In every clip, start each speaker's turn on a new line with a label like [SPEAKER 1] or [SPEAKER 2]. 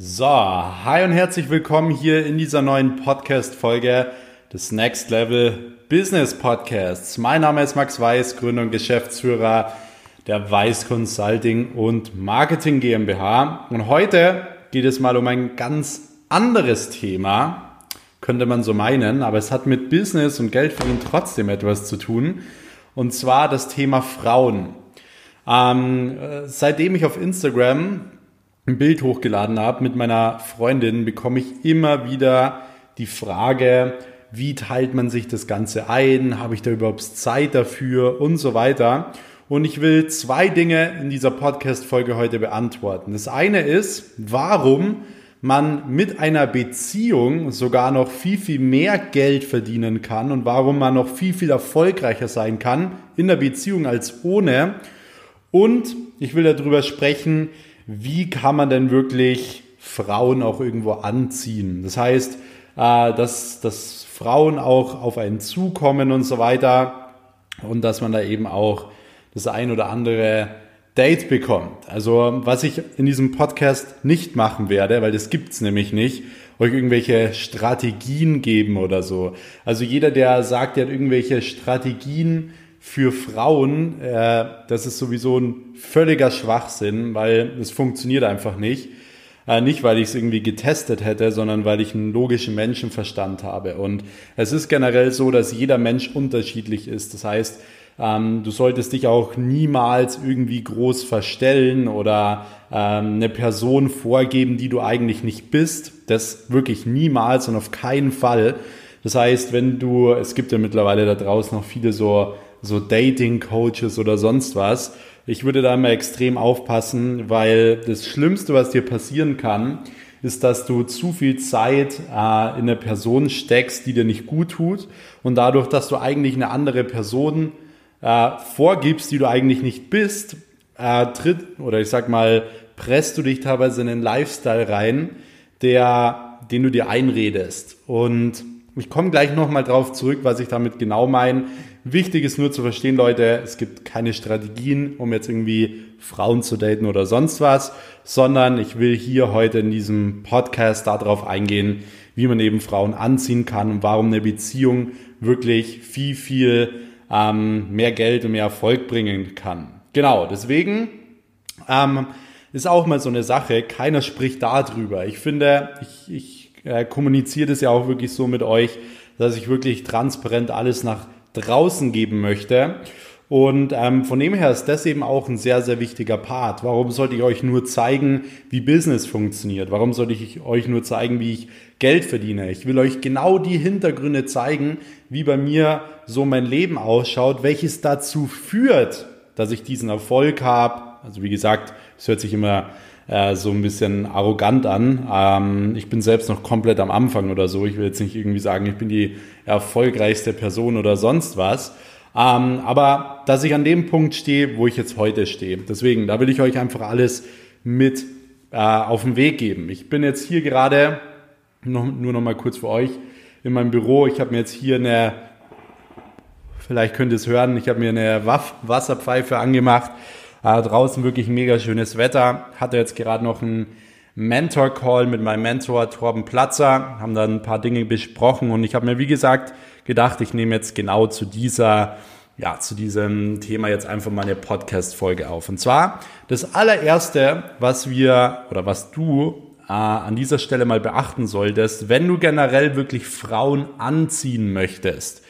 [SPEAKER 1] So, hi und herzlich willkommen hier in dieser neuen Podcast-Folge des Next Level Business Podcasts. Mein Name ist Max Weiß, Gründer und Geschäftsführer der Weiß Consulting und Marketing GmbH. Und heute geht es mal um ein ganz anderes Thema, könnte man so meinen, aber es hat mit Business und Geldverdienen trotzdem etwas zu tun. Und zwar das Thema Frauen. Ähm, seitdem ich auf Instagram ein Bild hochgeladen habe mit meiner Freundin, bekomme ich immer wieder die Frage, wie teilt man sich das Ganze ein? Habe ich da überhaupt Zeit dafür? Und so weiter. Und ich will zwei Dinge in dieser Podcast-Folge heute beantworten. Das eine ist, warum man mit einer Beziehung sogar noch viel, viel mehr Geld verdienen kann und warum man noch viel, viel erfolgreicher sein kann in der Beziehung als ohne. Und ich will darüber sprechen, wie kann man denn wirklich Frauen auch irgendwo anziehen. Das heißt, äh, dass, dass Frauen auch auf einen zukommen und so weiter und dass man da eben auch das ein oder andere Date bekommt. Also was ich in diesem Podcast nicht machen werde, weil das gibt's nämlich nicht, euch irgendwelche Strategien geben oder so. Also jeder, der sagt, er hat irgendwelche Strategien für Frauen, äh, das ist sowieso ein völliger Schwachsinn, weil es funktioniert einfach nicht. Äh, nicht, weil ich es irgendwie getestet hätte, sondern weil ich einen logischen Menschenverstand habe. Und es ist generell so, dass jeder Mensch unterschiedlich ist. Das heißt, ähm, du solltest dich auch niemals irgendwie groß verstellen oder ähm, eine Person vorgeben, die du eigentlich nicht bist. Das wirklich niemals und auf keinen Fall. Das heißt, wenn du, es gibt ja mittlerweile da draußen noch viele so, so Dating-Coaches oder sonst was. Ich würde da immer extrem aufpassen, weil das Schlimmste, was dir passieren kann, ist, dass du zu viel Zeit äh, in eine Person steckst, die dir nicht gut tut und dadurch, dass du eigentlich eine andere Person äh, vorgibst, die du eigentlich nicht bist, äh, tritt oder ich sag mal, presst du dich teilweise in einen Lifestyle rein, der, den du dir einredest. Und ich komme gleich nochmal drauf zurück, was ich damit genau meine. Wichtig ist nur zu verstehen, Leute, es gibt keine Strategien, um jetzt irgendwie Frauen zu daten oder sonst was, sondern ich will hier heute in diesem Podcast darauf eingehen, wie man eben Frauen anziehen kann und warum eine Beziehung wirklich viel, viel ähm, mehr Geld und mehr Erfolg bringen kann. Genau, deswegen ähm, ist auch mal so eine Sache, keiner spricht darüber. Ich finde, ich, ich äh, kommuniziere das ja auch wirklich so mit euch, dass ich wirklich transparent alles nach draußen geben möchte. Und ähm, von dem her ist das eben auch ein sehr, sehr wichtiger Part. Warum sollte ich euch nur zeigen, wie Business funktioniert? Warum sollte ich euch nur zeigen, wie ich Geld verdiene? Ich will euch genau die Hintergründe zeigen, wie bei mir so mein Leben ausschaut, welches dazu führt, dass ich diesen Erfolg habe. Also wie gesagt, es hört sich immer äh, so ein bisschen arrogant an. Ähm, ich bin selbst noch komplett am Anfang oder so. Ich will jetzt nicht irgendwie sagen, ich bin die erfolgreichste Person oder sonst was. Ähm, aber dass ich an dem Punkt stehe, wo ich jetzt heute stehe. Deswegen, da will ich euch einfach alles mit äh, auf den Weg geben. Ich bin jetzt hier gerade, noch, nur noch mal kurz für euch, in meinem Büro. Ich habe mir jetzt hier eine, vielleicht könnt ihr es hören, ich habe mir eine Waff Wasserpfeife angemacht. Äh, draußen wirklich mega schönes Wetter. Hatte jetzt gerade noch einen Mentor-Call mit meinem Mentor Torben Platzer, haben dann ein paar Dinge besprochen und ich habe mir, wie gesagt, gedacht, ich nehme jetzt genau zu dieser ja, zu diesem Thema jetzt einfach mal eine Podcast-Folge auf. Und zwar das allererste, was wir oder was du äh, an dieser Stelle mal beachten solltest, wenn du generell wirklich Frauen anziehen möchtest.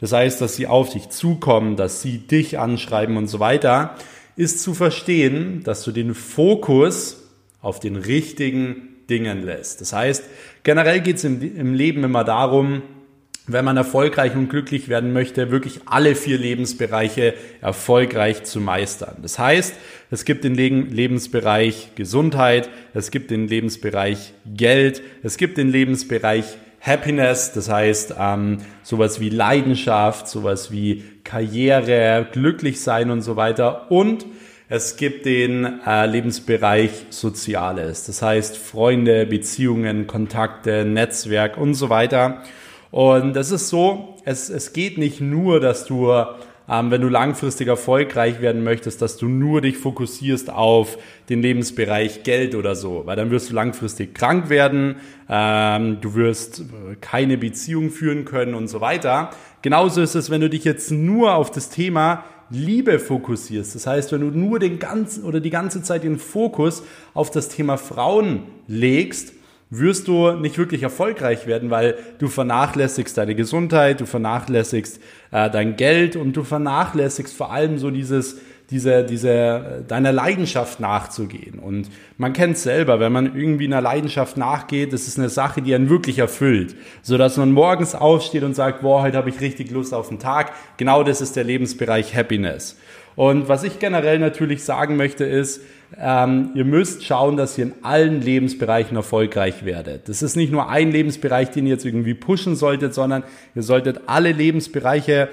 [SPEAKER 1] Das heißt, dass sie auf dich zukommen, dass sie dich anschreiben und so weiter, ist zu verstehen, dass du den Fokus auf den richtigen Dingen lässt. Das heißt, generell geht es im, im Leben immer darum, wenn man erfolgreich und glücklich werden möchte, wirklich alle vier Lebensbereiche erfolgreich zu meistern. Das heißt, es gibt den Lebensbereich Gesundheit, es gibt den Lebensbereich Geld, es gibt den Lebensbereich Happiness, das heißt ähm, sowas wie Leidenschaft, sowas wie Karriere, glücklich sein und so weiter. Und es gibt den äh, Lebensbereich Soziales, das heißt Freunde, Beziehungen, Kontakte, Netzwerk und so weiter. Und das ist so, es, es geht nicht nur, dass du ähm, wenn du langfristig erfolgreich werden möchtest, dass du nur dich fokussierst auf den Lebensbereich Geld oder so, weil dann wirst du langfristig krank werden, ähm, du wirst äh, keine Beziehung führen können und so weiter. Genauso ist es, wenn du dich jetzt nur auf das Thema Liebe fokussierst. Das heißt, wenn du nur den ganzen oder die ganze Zeit den Fokus auf das Thema Frauen legst, wirst du nicht wirklich erfolgreich werden, weil du vernachlässigst deine Gesundheit, du vernachlässigst äh, dein Geld und du vernachlässigst vor allem so dieses diese, diese, deiner Leidenschaft nachzugehen. Und man kennt es selber, wenn man irgendwie einer Leidenschaft nachgeht, das ist eine Sache, die einen wirklich erfüllt. So dass man morgens aufsteht und sagt, boah, heute habe ich richtig Lust auf den Tag. Genau das ist der Lebensbereich Happiness. Und was ich generell natürlich sagen möchte ist, ähm, ihr müsst schauen, dass ihr in allen Lebensbereichen erfolgreich werdet. Das ist nicht nur ein Lebensbereich, den ihr jetzt irgendwie pushen solltet, sondern ihr solltet alle Lebensbereiche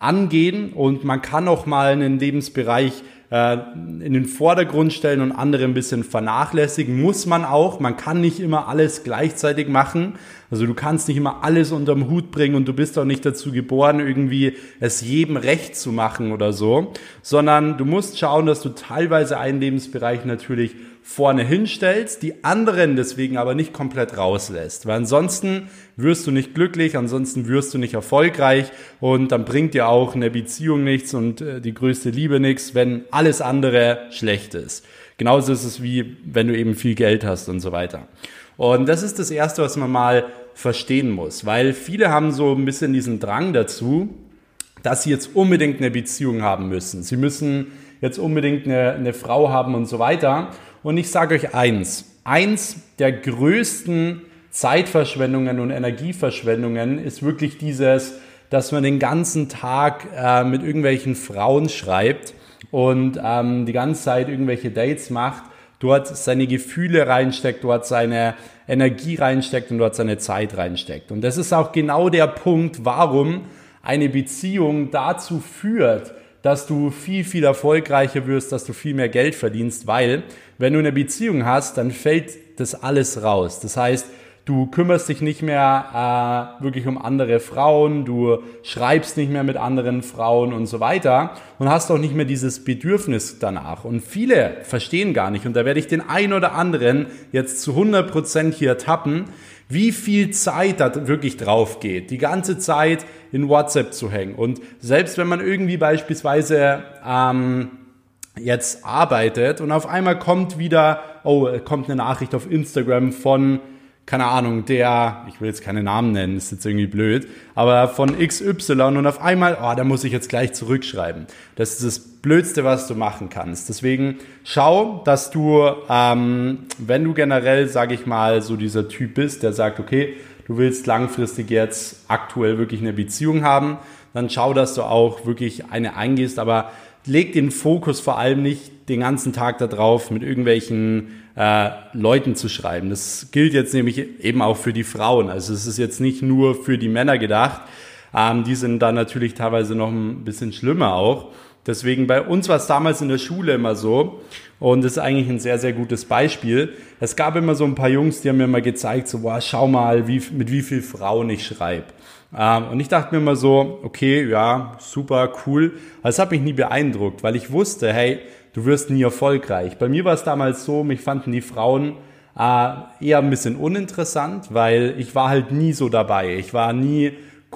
[SPEAKER 1] angehen und man kann auch mal einen Lebensbereich äh, in den Vordergrund stellen und andere ein bisschen vernachlässigen. Muss man auch. Man kann nicht immer alles gleichzeitig machen. Also du kannst nicht immer alles unterm Hut bringen und du bist auch nicht dazu geboren, irgendwie es jedem recht zu machen oder so, sondern du musst schauen, dass du teilweise einen Lebensbereich natürlich vorne hinstellst, die anderen deswegen aber nicht komplett rauslässt. Weil ansonsten wirst du nicht glücklich, ansonsten wirst du nicht erfolgreich und dann bringt dir auch eine Beziehung nichts und äh, die größte Liebe nichts, wenn alles andere schlecht ist. Genauso ist es wie, wenn du eben viel Geld hast und so weiter. Und das ist das Erste, was man mal verstehen muss, weil viele haben so ein bisschen diesen Drang dazu, dass sie jetzt unbedingt eine Beziehung haben müssen. Sie müssen jetzt unbedingt eine, eine Frau haben und so weiter. Und ich sage euch eins, eins der größten Zeitverschwendungen und Energieverschwendungen ist wirklich dieses, dass man den ganzen Tag äh, mit irgendwelchen Frauen schreibt und ähm, die ganze Zeit irgendwelche Dates macht, dort seine Gefühle reinsteckt, dort seine Energie reinsteckt und dort seine Zeit reinsteckt. Und das ist auch genau der Punkt, warum eine Beziehung dazu führt, dass du viel, viel erfolgreicher wirst, dass du viel mehr Geld verdienst, weil wenn du eine Beziehung hast, dann fällt das alles raus. Das heißt, du kümmerst dich nicht mehr äh, wirklich um andere Frauen, du schreibst nicht mehr mit anderen Frauen und so weiter und hast auch nicht mehr dieses Bedürfnis danach. Und viele verstehen gar nicht, und da werde ich den einen oder anderen jetzt zu 100 Prozent hier tappen, wie viel Zeit da wirklich drauf geht, die ganze Zeit in WhatsApp zu hängen. Und selbst wenn man irgendwie beispielsweise ähm, jetzt arbeitet und auf einmal kommt wieder, oh, kommt eine Nachricht auf Instagram von keine Ahnung, der, ich will jetzt keine Namen nennen, ist jetzt irgendwie blöd, aber von XY und auf einmal, oh, da muss ich jetzt gleich zurückschreiben. Das ist das Blödste, was du machen kannst. Deswegen schau, dass du, ähm, wenn du generell, sage ich mal, so dieser Typ bist, der sagt, okay, du willst langfristig jetzt aktuell wirklich eine Beziehung haben, dann schau, dass du auch wirklich eine eingehst, aber leg den Fokus vor allem nicht den ganzen Tag darauf, mit irgendwelchen äh, Leuten zu schreiben. Das gilt jetzt nämlich eben auch für die Frauen. Also es ist jetzt nicht nur für die Männer gedacht. Ähm, die sind dann natürlich teilweise noch ein bisschen schlimmer auch. Deswegen bei uns war es damals in der Schule immer so und das ist eigentlich ein sehr, sehr gutes Beispiel. Es gab immer so ein paar Jungs, die haben mir mal gezeigt, so, boah, schau mal, wie, mit wie viel Frauen ich schreibe. Ähm, und ich dachte mir immer so, okay, ja, super, cool. Es hat mich nie beeindruckt, weil ich wusste, hey, du wirst nie erfolgreich. Bei mir war es damals so, mich fanden die Frauen äh, eher ein bisschen uninteressant, weil ich war halt nie so dabei. Ich war nie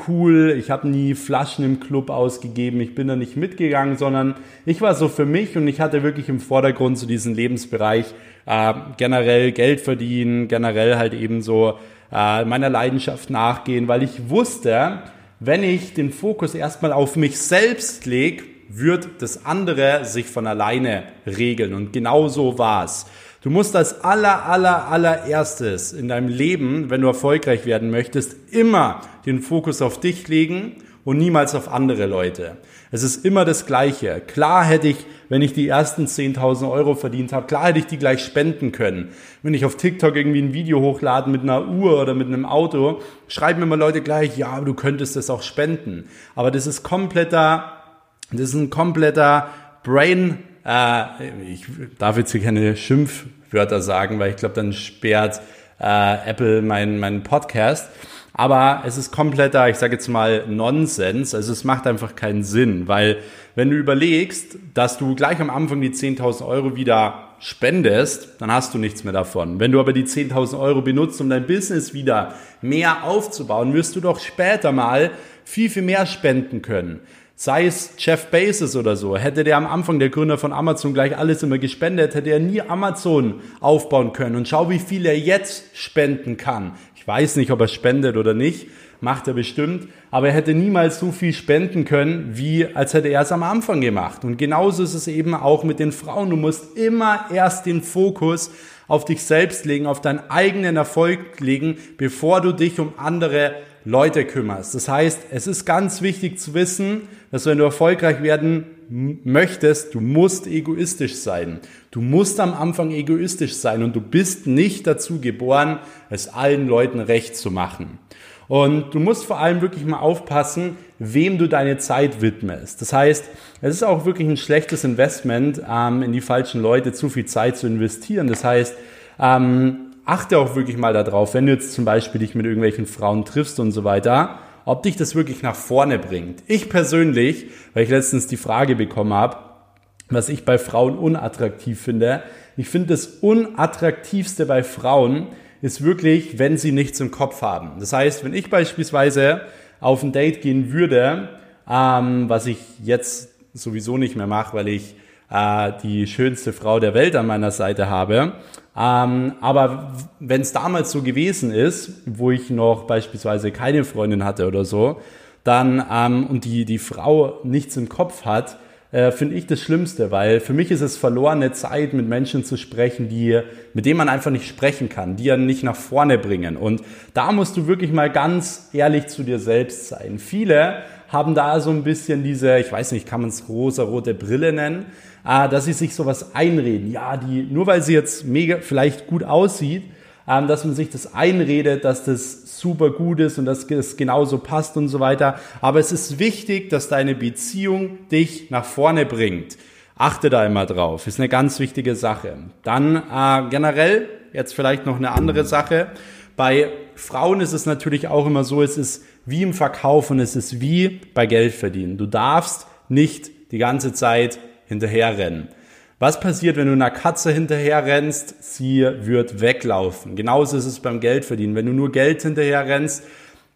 [SPEAKER 1] cool, ich habe nie Flaschen im Club ausgegeben, ich bin da nicht mitgegangen, sondern ich war so für mich und ich hatte wirklich im Vordergrund so diesen Lebensbereich äh, generell Geld verdienen, generell halt eben so äh, meiner Leidenschaft nachgehen, weil ich wusste, wenn ich den Fokus erstmal auf mich selbst lege, wird das andere sich von alleine regeln. Und genau so war's. Du musst als aller, aller, allererstes in deinem Leben, wenn du erfolgreich werden möchtest, immer den Fokus auf dich legen und niemals auf andere Leute. Es ist immer das Gleiche. Klar hätte ich, wenn ich die ersten 10.000 Euro verdient habe, klar hätte ich die gleich spenden können. Wenn ich auf TikTok irgendwie ein Video hochlade mit einer Uhr oder mit einem Auto, schreiben mir mal Leute gleich, ja, du könntest das auch spenden. Aber das ist kompletter das ist ein kompletter Brain, äh, ich darf jetzt hier keine Schimpfwörter sagen, weil ich glaube, dann sperrt äh, Apple meinen mein Podcast. Aber es ist kompletter, ich sage jetzt mal, Nonsens. Also es macht einfach keinen Sinn, weil wenn du überlegst, dass du gleich am Anfang die 10.000 Euro wieder spendest, dann hast du nichts mehr davon. Wenn du aber die 10.000 Euro benutzt, um dein Business wieder mehr aufzubauen, wirst du doch später mal viel, viel mehr spenden können. Sei es Jeff Bezos oder so, hätte der am Anfang der Gründer von Amazon gleich alles immer gespendet, hätte er nie Amazon aufbauen können. Und schau, wie viel er jetzt spenden kann. Ich weiß nicht, ob er spendet oder nicht, macht er bestimmt, aber er hätte niemals so viel spenden können, wie als hätte er es am Anfang gemacht. Und genauso ist es eben auch mit den Frauen. Du musst immer erst den Fokus auf dich selbst legen, auf deinen eigenen Erfolg legen, bevor du dich um andere Leute kümmerst. Das heißt, es ist ganz wichtig zu wissen, dass wenn du erfolgreich werden möchtest, du musst egoistisch sein. Du musst am Anfang egoistisch sein und du bist nicht dazu geboren, es allen Leuten recht zu machen. Und du musst vor allem wirklich mal aufpassen, wem du deine Zeit widmest. Das heißt, es ist auch wirklich ein schlechtes Investment, ähm, in die falschen Leute zu viel Zeit zu investieren. Das heißt, ähm, achte auch wirklich mal darauf, wenn du jetzt zum Beispiel dich mit irgendwelchen Frauen triffst und so weiter, ob dich das wirklich nach vorne bringt. Ich persönlich, weil ich letztens die Frage bekommen habe, was ich bei Frauen unattraktiv finde, ich finde das unattraktivste bei Frauen ist wirklich, wenn sie nichts im Kopf haben. Das heißt, wenn ich beispielsweise auf ein Date gehen würde, ähm, was ich jetzt sowieso nicht mehr mache, weil ich äh, die schönste Frau der Welt an meiner Seite habe. Ähm, aber wenn es damals so gewesen ist, wo ich noch beispielsweise keine Freundin hatte oder so, dann ähm, und die, die Frau nichts im Kopf hat, äh, finde ich das Schlimmste, weil für mich ist es verlorene Zeit, mit Menschen zu sprechen, die, mit denen man einfach nicht sprechen kann, die ja nicht nach vorne bringen. Und da musst du wirklich mal ganz ehrlich zu dir selbst sein. Viele haben da so ein bisschen diese, ich weiß nicht, kann man es rosa-rote Brille nennen, äh, dass sie sich sowas einreden. Ja, die, nur weil sie jetzt mega vielleicht gut aussieht, ähm, dass man sich das einredet, dass das super gut ist und dass es genauso passt und so weiter. Aber es ist wichtig, dass deine Beziehung dich nach vorne bringt. Achte da immer drauf. Ist eine ganz wichtige Sache. Dann äh, generell jetzt vielleicht noch eine andere Sache. Bei Frauen ist es natürlich auch immer so, es ist wie im Verkauf und es ist wie bei Geld verdienen. Du darfst nicht die ganze Zeit hinterherrennen. Was passiert, wenn du einer Katze hinterher rennst? Sie wird weglaufen. Genauso ist es beim Geldverdienen. Wenn du nur Geld hinterher rennst,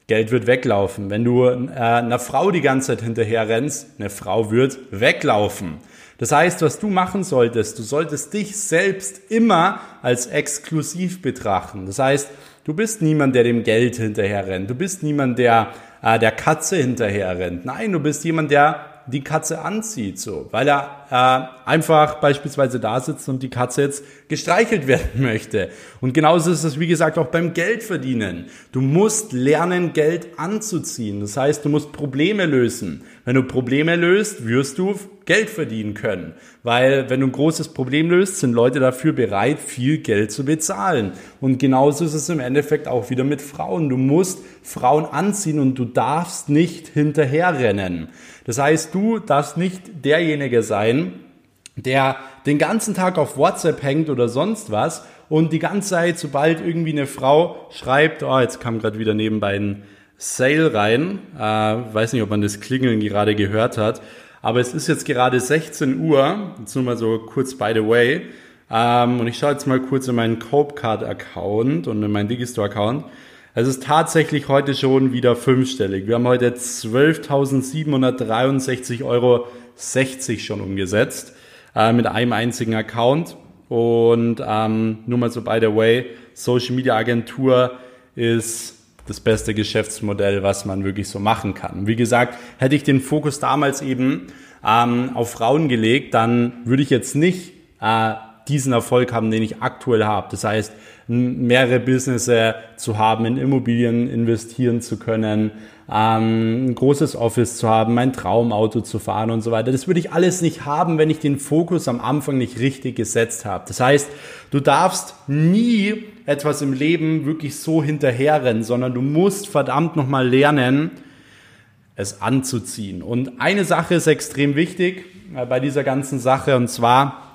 [SPEAKER 1] Geld wird weglaufen. Wenn du äh, einer Frau die ganze Zeit hinterher rennst, eine Frau wird weglaufen. Das heißt, was du machen solltest, du solltest dich selbst immer als exklusiv betrachten. Das heißt, du bist niemand, der dem Geld hinterher rennt. Du bist niemand, der äh, der Katze hinterher rennt. Nein, du bist jemand, der die Katze anzieht, so, weil er äh, einfach beispielsweise da sitzt und die Katze jetzt gestreichelt werden möchte. Und genauso ist es, wie gesagt, auch beim Geldverdienen. Du musst lernen, Geld anzuziehen. Das heißt, du musst Probleme lösen. Wenn du Probleme löst, wirst du Geld verdienen können. Weil wenn du ein großes Problem löst, sind Leute dafür bereit, viel Geld zu bezahlen. Und genauso ist es im Endeffekt auch wieder mit Frauen. Du musst Frauen anziehen und du darfst nicht hinterherrennen. Das heißt, du darfst nicht derjenige sein, der den ganzen Tag auf WhatsApp hängt oder sonst was und die ganze Zeit, sobald irgendwie eine Frau schreibt, oh, jetzt kam gerade wieder nebenbei ein Sale rein. Äh, weiß nicht, ob man das Klingeln gerade gehört hat. Aber es ist jetzt gerade 16 Uhr. Jetzt nur mal so kurz by the way. Ähm, und ich schaue jetzt mal kurz in meinen Copecard-Account und in meinen Digistore-Account. Es ist tatsächlich heute schon wieder fünfstellig. Wir haben heute 12.763,60 Euro schon umgesetzt äh, mit einem einzigen Account. Und ähm, nur mal so by the way, Social Media Agentur ist das beste Geschäftsmodell, was man wirklich so machen kann. Wie gesagt, hätte ich den Fokus damals eben ähm, auf Frauen gelegt, dann würde ich jetzt nicht äh, diesen Erfolg haben, den ich aktuell habe. Das heißt, mehrere Businesses zu haben, in Immobilien investieren zu können, ähm, ein großes Office zu haben, mein Traumauto zu fahren und so weiter. Das würde ich alles nicht haben, wenn ich den Fokus am Anfang nicht richtig gesetzt habe. Das heißt, du darfst nie etwas im Leben wirklich so hinterherrennen, sondern du musst verdammt nochmal lernen, es anzuziehen. Und eine Sache ist extrem wichtig äh, bei dieser ganzen Sache und zwar,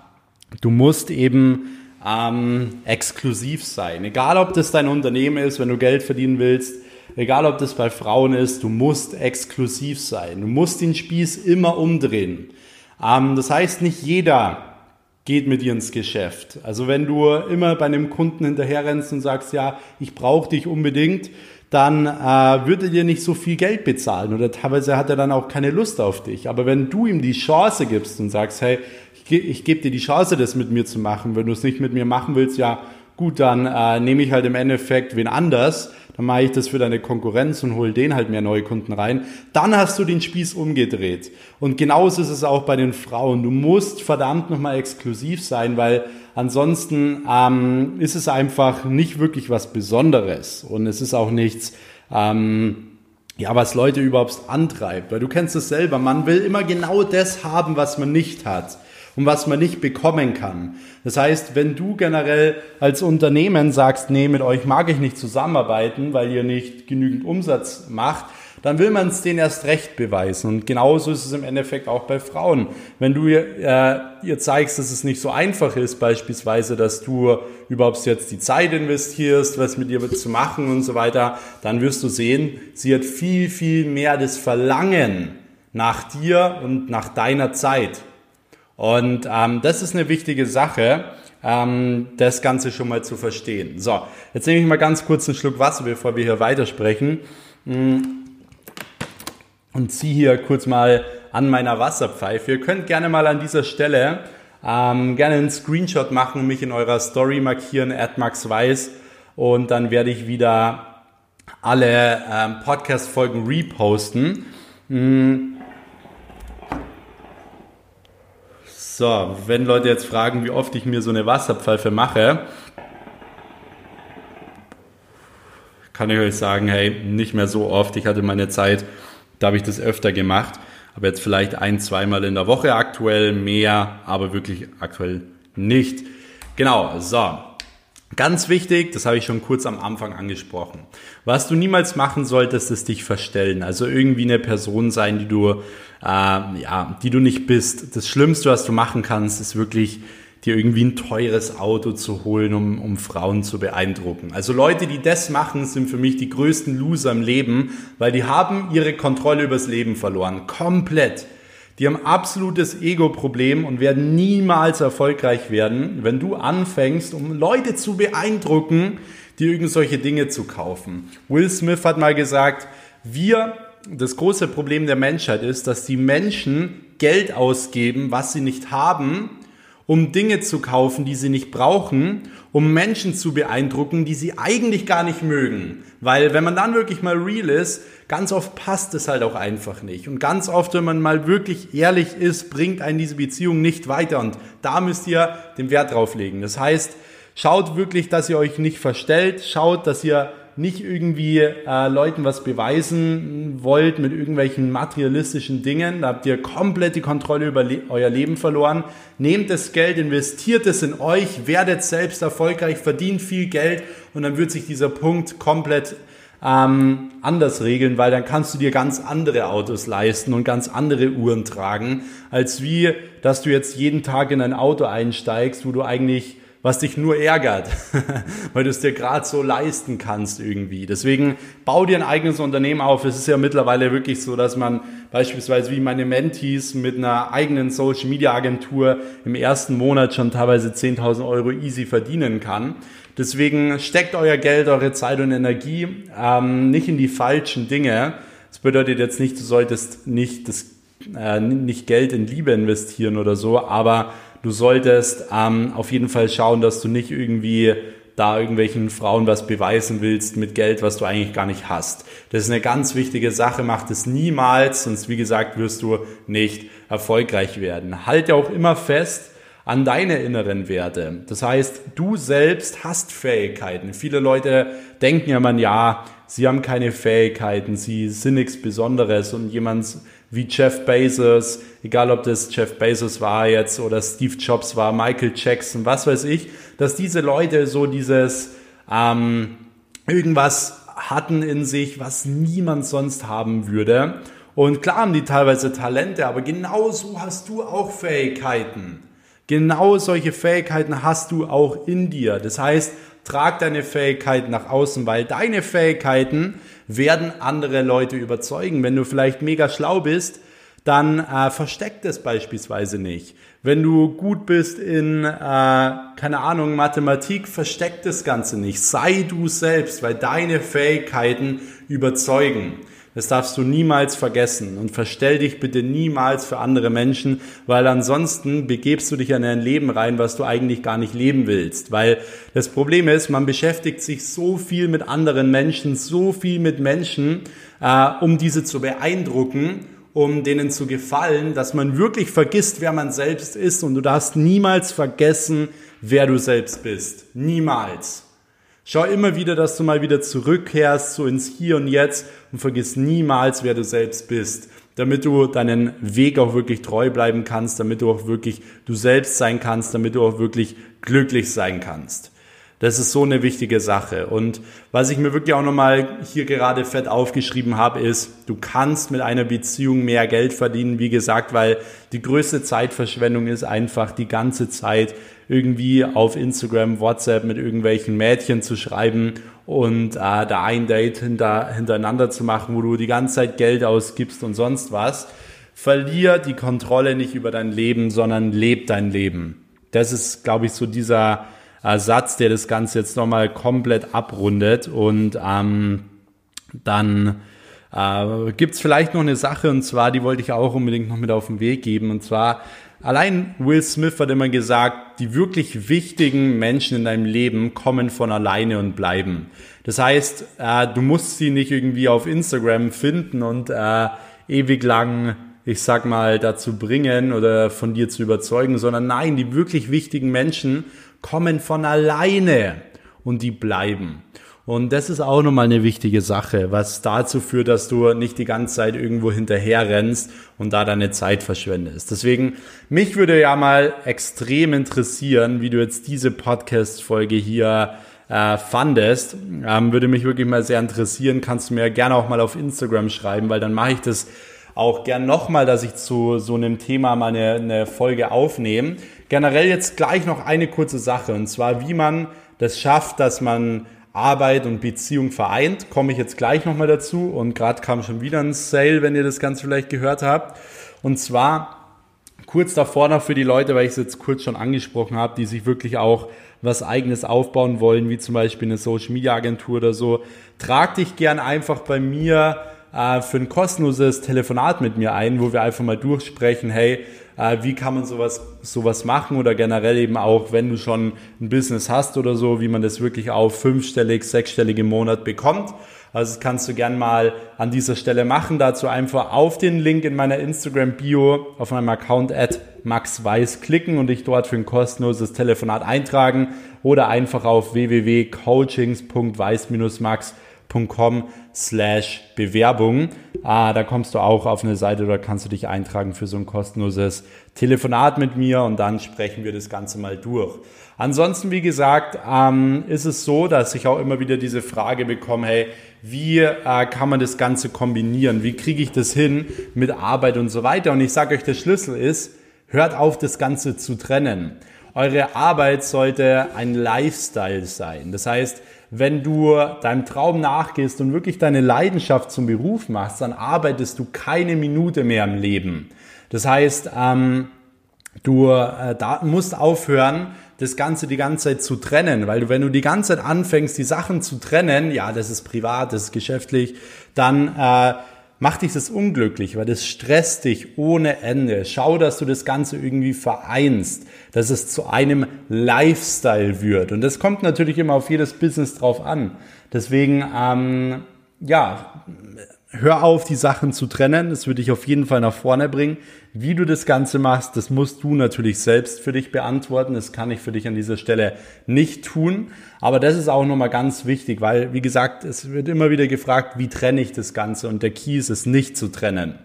[SPEAKER 1] du musst eben ähm, exklusiv sein. Egal, ob das dein Unternehmen ist, wenn du Geld verdienen willst, egal ob das bei Frauen ist, du musst exklusiv sein. Du musst den Spieß immer umdrehen. Ähm, das heißt, nicht jeder geht mit dir ins Geschäft. Also wenn du immer bei einem Kunden hinterherrennst und sagst, ja, ich brauche dich unbedingt, dann äh, würde dir nicht so viel Geld bezahlen oder teilweise hat er dann auch keine Lust auf dich. Aber wenn du ihm die Chance gibst und sagst, hey, ich, ich gebe dir die Chance, das mit mir zu machen, wenn du es nicht mit mir machen willst, ja, gut, dann äh, nehme ich halt im Endeffekt wen anders, dann mache ich das für deine Konkurrenz und hole den halt mehr neue Kunden rein. Dann hast du den Spieß umgedreht. Und genauso ist es auch bei den Frauen. Du musst verdammt nochmal exklusiv sein, weil ansonsten ähm, ist es einfach nicht wirklich was Besonderes. Und es ist auch nichts, ähm, ja, was Leute überhaupt antreibt. Weil du kennst es selber, man will immer genau das haben, was man nicht hat und was man nicht bekommen kann. Das heißt, wenn du generell als Unternehmen sagst, nee, mit euch mag ich nicht zusammenarbeiten, weil ihr nicht genügend Umsatz macht, dann will man es denen erst recht beweisen. Und genauso ist es im Endeffekt auch bei Frauen. Wenn du äh, ihr zeigst, dass es nicht so einfach ist, beispielsweise, dass du überhaupt jetzt die Zeit investierst, was mit ihr zu machen und so weiter, dann wirst du sehen, sie hat viel, viel mehr das Verlangen nach dir und nach deiner Zeit. Und ähm, das ist eine wichtige Sache, ähm, das Ganze schon mal zu verstehen. So, jetzt nehme ich mal ganz kurz einen Schluck Wasser, bevor wir hier weitersprechen. Mm. Und ziehe hier kurz mal an meiner Wasserpfeife. Ihr könnt gerne mal an dieser Stelle ähm, gerne einen Screenshot machen mich in eurer Story markieren, maxweiss. Und dann werde ich wieder alle ähm, Podcast-Folgen reposten. Mm. So, wenn Leute jetzt fragen, wie oft ich mir so eine Wasserpfeife mache, kann ich euch sagen, hey, nicht mehr so oft. Ich hatte meine Zeit, da habe ich das öfter gemacht. Aber jetzt vielleicht ein, zweimal in der Woche aktuell, mehr, aber wirklich aktuell nicht. Genau, so. Ganz wichtig, das habe ich schon kurz am Anfang angesprochen. Was du niemals machen solltest, ist dich verstellen. Also irgendwie eine Person sein, die du, äh, ja, die du nicht bist. Das Schlimmste, was du machen kannst, ist wirklich dir irgendwie ein teures Auto zu holen, um, um Frauen zu beeindrucken. Also Leute, die das machen, sind für mich die größten Loser im Leben, weil die haben ihre Kontrolle übers Leben verloren. Komplett. Die haben absolutes Ego-Problem und werden niemals erfolgreich werden, wenn du anfängst, um Leute zu beeindrucken, die irgend solche Dinge zu kaufen. Will Smith hat mal gesagt, wir, das große Problem der Menschheit ist, dass die Menschen Geld ausgeben, was sie nicht haben, um Dinge zu kaufen, die sie nicht brauchen, um Menschen zu beeindrucken, die sie eigentlich gar nicht mögen. Weil wenn man dann wirklich mal real ist, ganz oft passt es halt auch einfach nicht. Und ganz oft, wenn man mal wirklich ehrlich ist, bringt einen diese Beziehung nicht weiter. Und da müsst ihr den Wert drauf legen. Das heißt, schaut wirklich, dass ihr euch nicht verstellt. Schaut, dass ihr nicht irgendwie äh, Leuten was beweisen wollt mit irgendwelchen materialistischen Dingen, da habt ihr komplett die Kontrolle über le euer Leben verloren. Nehmt das Geld, investiert es in euch, werdet selbst erfolgreich, verdient viel Geld und dann wird sich dieser Punkt komplett ähm, anders regeln, weil dann kannst du dir ganz andere Autos leisten und ganz andere Uhren tragen, als wie, dass du jetzt jeden Tag in ein Auto einsteigst, wo du eigentlich was dich nur ärgert, weil du es dir gerade so leisten kannst irgendwie. Deswegen bau dir ein eigenes Unternehmen auf. Es ist ja mittlerweile wirklich so, dass man beispielsweise wie meine Mentees mit einer eigenen Social Media Agentur im ersten Monat schon teilweise 10.000 Euro easy verdienen kann. Deswegen steckt euer Geld, eure Zeit und Energie ähm, nicht in die falschen Dinge. Das bedeutet jetzt nicht, du solltest nicht das äh, nicht Geld in Liebe investieren oder so, aber du solltest ähm, auf jeden Fall schauen, dass du nicht irgendwie da irgendwelchen Frauen was beweisen willst mit Geld, was du eigentlich gar nicht hast. Das ist eine ganz wichtige Sache, mach das niemals, sonst wie gesagt wirst du nicht erfolgreich werden. Halte auch immer fest an deine inneren Werte. Das heißt, du selbst hast Fähigkeiten. Viele Leute denken ja man, ja, sie haben keine Fähigkeiten, sie sind nichts Besonderes und jemand wie Jeff Bezos, egal ob das Jeff Bezos war jetzt oder Steve Jobs war, Michael Jackson, was weiß ich, dass diese Leute so dieses ähm, irgendwas hatten in sich, was niemand sonst haben würde. Und klar haben die teilweise Talente, aber genauso hast du auch Fähigkeiten. Genau solche Fähigkeiten hast du auch in dir. Das heißt, trag deine Fähigkeiten nach außen, weil deine Fähigkeiten werden andere Leute überzeugen. Wenn du vielleicht mega schlau bist, dann äh, versteck das beispielsweise nicht. Wenn du gut bist in, äh, keine Ahnung, Mathematik, versteck das Ganze nicht. Sei du selbst, weil deine Fähigkeiten überzeugen. Das darfst du niemals vergessen und verstell dich bitte niemals für andere Menschen, weil ansonsten begebst du dich in ein Leben rein, was du eigentlich gar nicht leben willst. Weil das Problem ist, man beschäftigt sich so viel mit anderen Menschen, so viel mit Menschen, äh, um diese zu beeindrucken um denen zu gefallen, dass man wirklich vergisst, wer man selbst ist und du darfst niemals vergessen, wer du selbst bist. Niemals. Schau immer wieder, dass du mal wieder zurückkehrst, so ins Hier und Jetzt und vergiss niemals, wer du selbst bist, damit du deinen Weg auch wirklich treu bleiben kannst, damit du auch wirklich du selbst sein kannst, damit du auch wirklich glücklich sein kannst. Das ist so eine wichtige Sache. Und was ich mir wirklich auch nochmal hier gerade fett aufgeschrieben habe, ist, du kannst mit einer Beziehung mehr Geld verdienen, wie gesagt, weil die größte Zeitverschwendung ist einfach die ganze Zeit irgendwie auf Instagram, WhatsApp mit irgendwelchen Mädchen zu schreiben und äh, da ein Date hinter, hintereinander zu machen, wo du die ganze Zeit Geld ausgibst und sonst was. Verlier die Kontrolle nicht über dein Leben, sondern leb dein Leben. Das ist, glaube ich, so dieser Satz, der das Ganze jetzt nochmal komplett abrundet. Und ähm, dann äh, gibt es vielleicht noch eine Sache, und zwar, die wollte ich auch unbedingt noch mit auf den Weg geben. Und zwar, allein Will Smith hat immer gesagt, die wirklich wichtigen Menschen in deinem Leben kommen von alleine und bleiben. Das heißt, äh, du musst sie nicht irgendwie auf Instagram finden und äh, ewig lang ich sag mal, dazu bringen oder von dir zu überzeugen, sondern nein, die wirklich wichtigen Menschen kommen von alleine und die bleiben. Und das ist auch nochmal eine wichtige Sache, was dazu führt, dass du nicht die ganze Zeit irgendwo hinterher rennst und da deine Zeit verschwendest. Deswegen, mich würde ja mal extrem interessieren, wie du jetzt diese Podcast-Folge hier äh, fandest. Ähm, würde mich wirklich mal sehr interessieren. Kannst du mir gerne auch mal auf Instagram schreiben, weil dann mache ich das auch gern nochmal, dass ich zu so einem Thema mal eine, eine Folge aufnehme. Generell jetzt gleich noch eine kurze Sache und zwar, wie man das schafft, dass man Arbeit und Beziehung vereint. Komme ich jetzt gleich nochmal dazu und gerade kam schon wieder ein Sale, wenn ihr das Ganze vielleicht gehört habt. Und zwar kurz davor noch für die Leute, weil ich es jetzt kurz schon angesprochen habe, die sich wirklich auch was eigenes aufbauen wollen, wie zum Beispiel eine Social Media Agentur oder so. Trag dich gern einfach bei mir äh, für ein kostenloses Telefonat mit mir ein, wo wir einfach mal durchsprechen, hey, äh, wie kann man sowas, sowas machen oder generell eben auch, wenn du schon ein Business hast oder so, wie man das wirklich auf fünfstellig, sechsstellig im Monat bekommt. Also das kannst du gern mal an dieser Stelle machen. Dazu einfach auf den Link in meiner Instagram-Bio auf meinem Account at maxweiss klicken und dich dort für ein kostenloses Telefonat eintragen oder einfach auf www.coachings.weiß-max.com com slash Bewerbung. Ah, da kommst du auch auf eine Seite oder kannst du dich eintragen für so ein kostenloses Telefonat mit mir und dann sprechen wir das Ganze mal durch. Ansonsten, wie gesagt, ähm, ist es so, dass ich auch immer wieder diese Frage bekomme, hey, wie äh, kann man das Ganze kombinieren? Wie kriege ich das hin mit Arbeit und so weiter? Und ich sage euch, der Schlüssel ist, hört auf, das Ganze zu trennen. Eure Arbeit sollte ein Lifestyle sein. Das heißt, wenn du deinem Traum nachgehst und wirklich deine Leidenschaft zum Beruf machst, dann arbeitest du keine Minute mehr im Leben. Das heißt, ähm, du äh, da musst aufhören, das Ganze die ganze Zeit zu trennen, weil du, wenn du die ganze Zeit anfängst, die Sachen zu trennen, ja, das ist privat, das ist geschäftlich, dann äh, macht dich das unglücklich, weil das stresst dich ohne Ende. Schau, dass du das Ganze irgendwie vereinst, dass es zu einem Lifestyle wird. Und das kommt natürlich immer auf jedes Business drauf an. Deswegen, ähm, ja, hör auf, die Sachen zu trennen. Das würde dich auf jeden Fall nach vorne bringen. Wie du das Ganze machst, das musst du natürlich selbst für dich beantworten. Das kann ich für dich an dieser Stelle nicht tun. Aber das ist auch nochmal ganz wichtig, weil, wie gesagt, es wird immer wieder gefragt, wie trenne ich das Ganze? Und der Key ist es nicht zu trennen.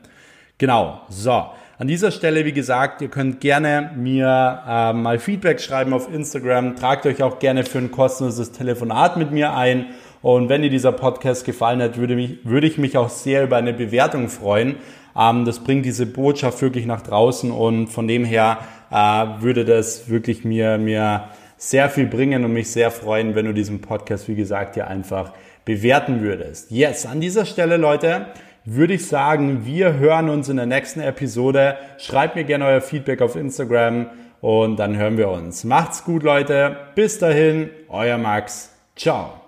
[SPEAKER 1] Genau. So. An dieser Stelle, wie gesagt, ihr könnt gerne mir äh, mal Feedback schreiben auf Instagram. Tragt euch auch gerne für ein kostenloses Telefonat mit mir ein und wenn dir dieser Podcast gefallen hat, würde, mich, würde ich mich auch sehr über eine Bewertung freuen. Ähm, das bringt diese Botschaft wirklich nach draußen und von dem her äh, würde das wirklich mir, mir sehr viel bringen und mich sehr freuen, wenn du diesen Podcast, wie gesagt, hier einfach bewerten würdest. Yes, an dieser Stelle, Leute, würde ich sagen, wir hören uns in der nächsten Episode. Schreibt mir gerne euer Feedback auf Instagram und dann hören wir uns. Macht's gut, Leute. Bis dahin, euer Max. Ciao.